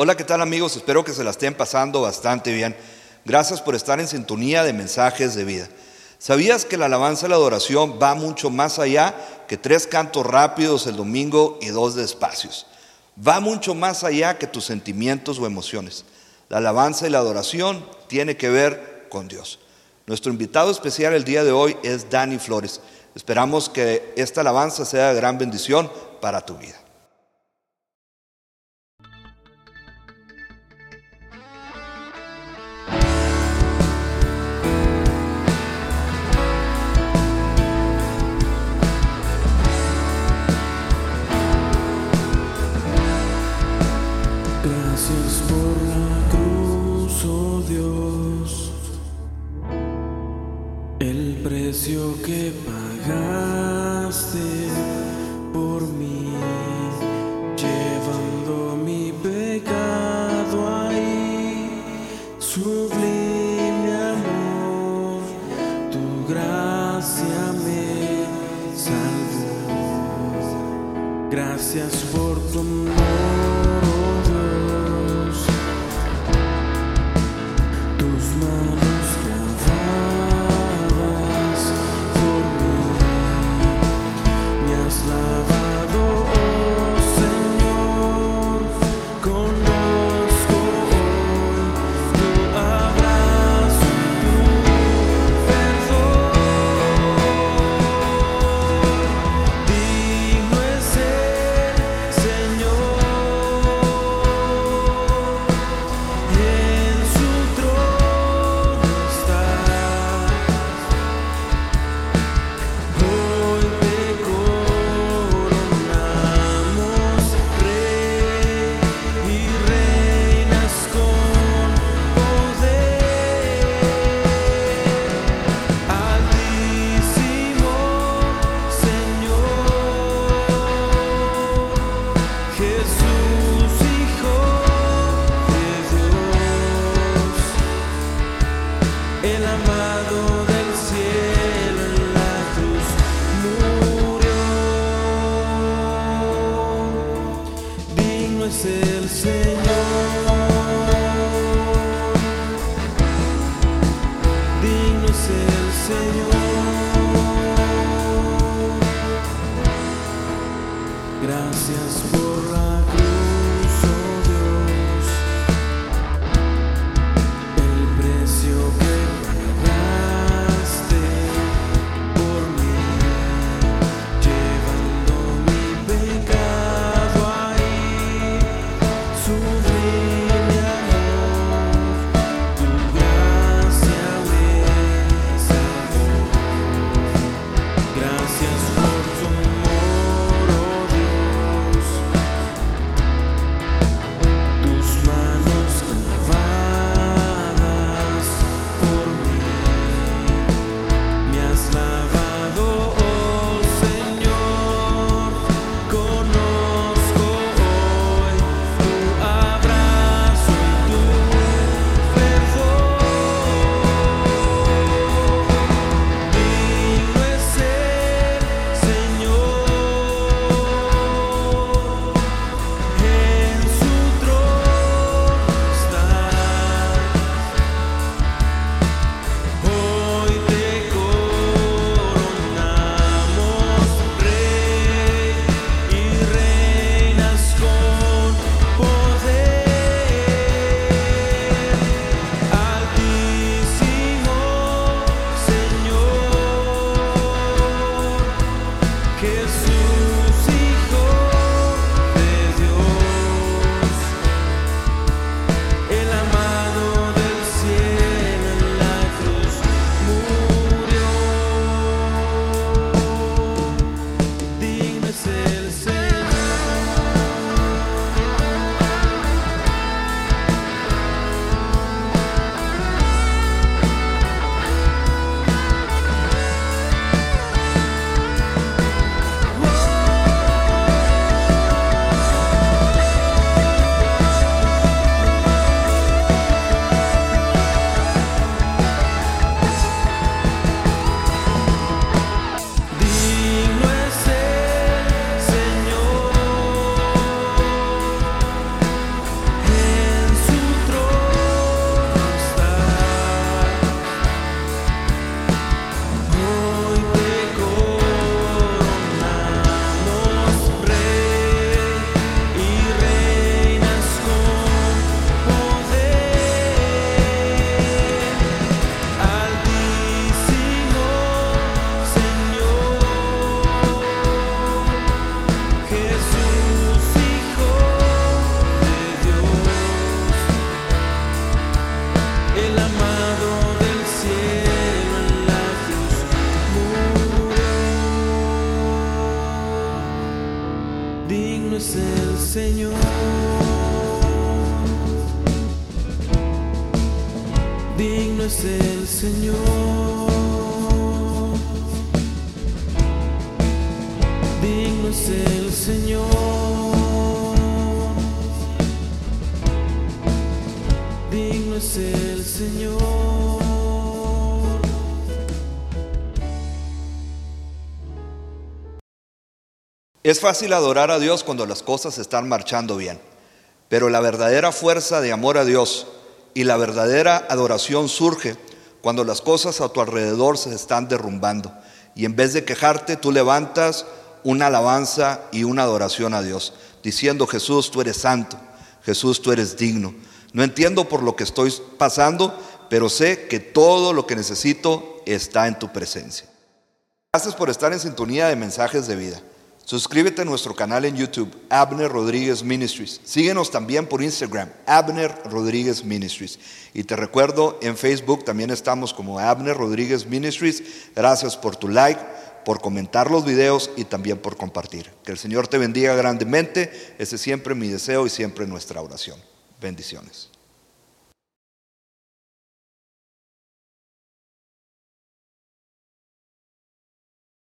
Hola, ¿qué tal amigos? Espero que se la estén pasando bastante bien. Gracias por estar en sintonía de mensajes de vida. ¿Sabías que la alabanza y la adoración va mucho más allá que tres cantos rápidos el domingo y dos despacios? Va mucho más allá que tus sentimientos o emociones. La alabanza y la adoración tiene que ver con Dios. Nuestro invitado especial el día de hoy es Dani Flores. Esperamos que esta alabanza sea de gran bendición para tu vida. El precio que pagaste por mí, llevando mi pecado ahí, sublime amor, tu gracia me salvó. Gracias por Gracias por la Digno es el Señor. Digno es el Señor. Digno es el Señor. Es fácil adorar a Dios cuando las cosas están marchando bien, pero la verdadera fuerza de amor a Dios y la verdadera adoración surge cuando las cosas a tu alrededor se están derrumbando y en vez de quejarte tú levantas una alabanza y una adoración a Dios, diciendo Jesús, tú eres santo, Jesús, tú eres digno. No entiendo por lo que estoy pasando, pero sé que todo lo que necesito está en tu presencia. Gracias por estar en sintonía de mensajes de vida. Suscríbete a nuestro canal en YouTube, Abner Rodríguez Ministries. Síguenos también por Instagram, Abner Rodríguez Ministries. Y te recuerdo, en Facebook también estamos como Abner Rodríguez Ministries. Gracias por tu like, por comentar los videos y también por compartir. Que el Señor te bendiga grandemente. Ese es siempre mi deseo y siempre nuestra oración. Bendiciones.